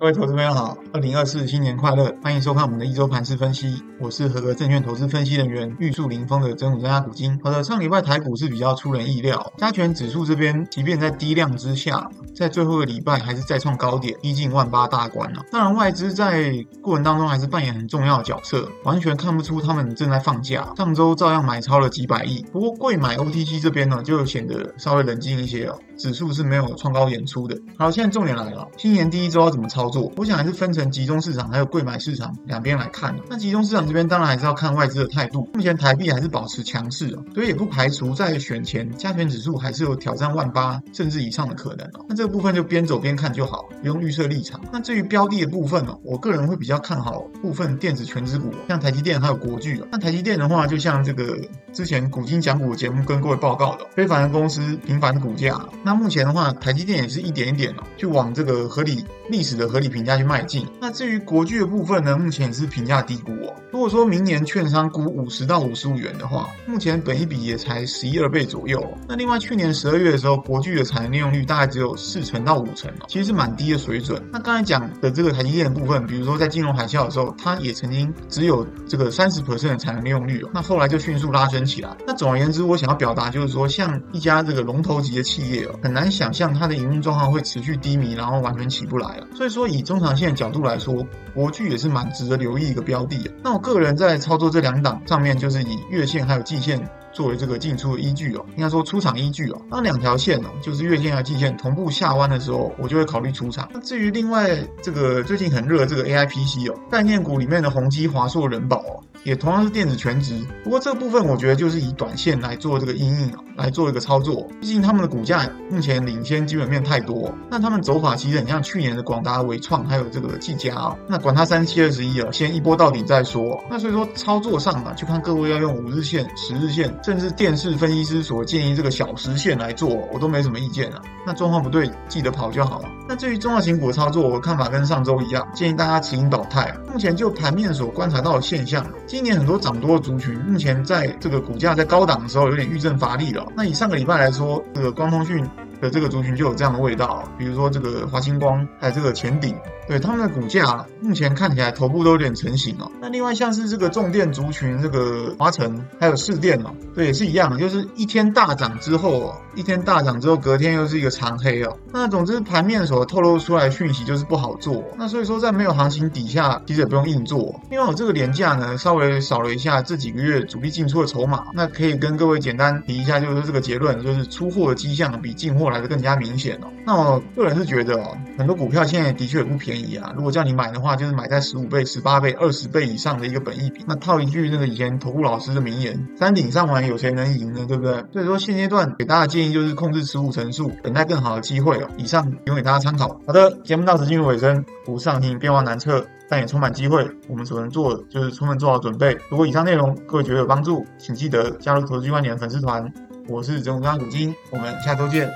各位投资朋友好，二零二四新年快乐！欢迎收看我们的一周盘势分析。我是合格证券投资分析人员玉树临风的真武专家股晶。好的，上礼拜台股是比较出人意料，加权指数这边即便在低量之下，在最后一个礼拜还是再创高点，逼近万八大关了。当然，外资在过程当中还是扮演很重要的角色，完全看不出他们正在放假。上周照样买超了几百亿，不过贵买 OTC 这边呢，就显得稍微冷静一些哦。指数是没有创高演出的。好，现在重点来了，新年第一周要怎么操作？我想还是分成集中市场还有贵买市场两边来看。那集中市场这边当然还是要看外资的态度。目前台币还是保持强势的，所以也不排除在选前加权指数还是有挑战万八甚至以上的可能。那这个部分就边走边看就好，不用预设立场。那至于标的的部分呢，我个人会比较看好部分电子权值股，像台积电还有国巨。那台积电的话，就像这个之前股晶讲股节目跟各位报告的，非凡的公司平凡的股价。那那目前的话，台积电也是一点一点哦，去往这个合理历史的合理评价去迈进。那至于国巨的部分呢，目前也是评价低估哦。如果说明年券商估五十到五十五元的话，目前本一比也才十一二倍左右。那另外去年十二月的时候，国巨的产能利用率大概只有四成到五成，其实是蛮低的水准。那刚才讲的这个台积电的部分，比如说在金融海啸的时候，它也曾经只有这个三十 percent 的产能利用率哦，那后来就迅速拉升起来。那总而言之，我想要表达就是说，像一家这个龙头级的企业哦，很难想象。它的营运状况会持续低迷，然后完全起不来了。所以说，以中长线的角度来说，国巨也是蛮值得留意一个标的的。那我个人在操作这两档上面，就是以月线还有季线作为这个进出的依据哦，应该说出场依据哦。当两条线哦，就是月线和季线同步下弯的时候，我就会考虑出场。那至于另外这个最近很热的这个 AIPC 哦，概念股里面的宏基、华硕、人保哦。也同样是电子全值，不过这部分我觉得就是以短线来做这个阴影哦，来做一个操作。毕竟他们的股价目前领先基本面太多，那他们走法其实很像去年的广达、纬创还有这个技嘉哦。那管它三七二十一啊，先一波到底再说。那所以说操作上啊，就看各位要用五日线、十日线，甚至电视分析师所建议这个小时线来做，我都没什么意见啊。那状况不对，记得跑就好了。那至于中小型股的操作，我看法跟上周一样，建议大家持盈保泰。目前就盘面所观察到的现象。今年很多涨多的族群，目前在这个股价在高档的时候有点遇震乏力了。那以上个礼拜来说，这个光通讯的这个族群就有这样的味道，比如说这个华星光，还有这个前顶。对他们的股价目前看起来头部都有点成型哦。那另外像是这个重电族群，这个华城还有市电哦，对，也是一样，就是一天大涨之后哦，一天大涨之后隔天又是一个长黑哦。那总之盘面所透露出来的讯息就是不好做。那所以说在没有行情底下，其实也不用硬做。因为我这个廉价呢，稍微扫了一下这几个月主力进出的筹码，那可以跟各位简单提一下，就是这个结论，就是出货的迹象比进货来的更加明显哦。那我个人是觉得哦，很多股票现在的确也不便宜啊。如果叫你买的话，就是买在十五倍、十八倍、二十倍以上的一个本益比。那套一句那个以前投顾老师的名言：“山顶上玩，有谁能赢呢？”对不对？所以说现阶段给大家的建议就是控制持股成数，等待更好的机会哦。以上提供给大家参考。好的，节目到此进入尾声，股市行情变化难测，但也充满机会。我们所能做的就是充分做好准备。如果以上内容各位觉得有帮助，请记得加入投资 G 观点粉丝团。我是真武张股晶，我们下周见。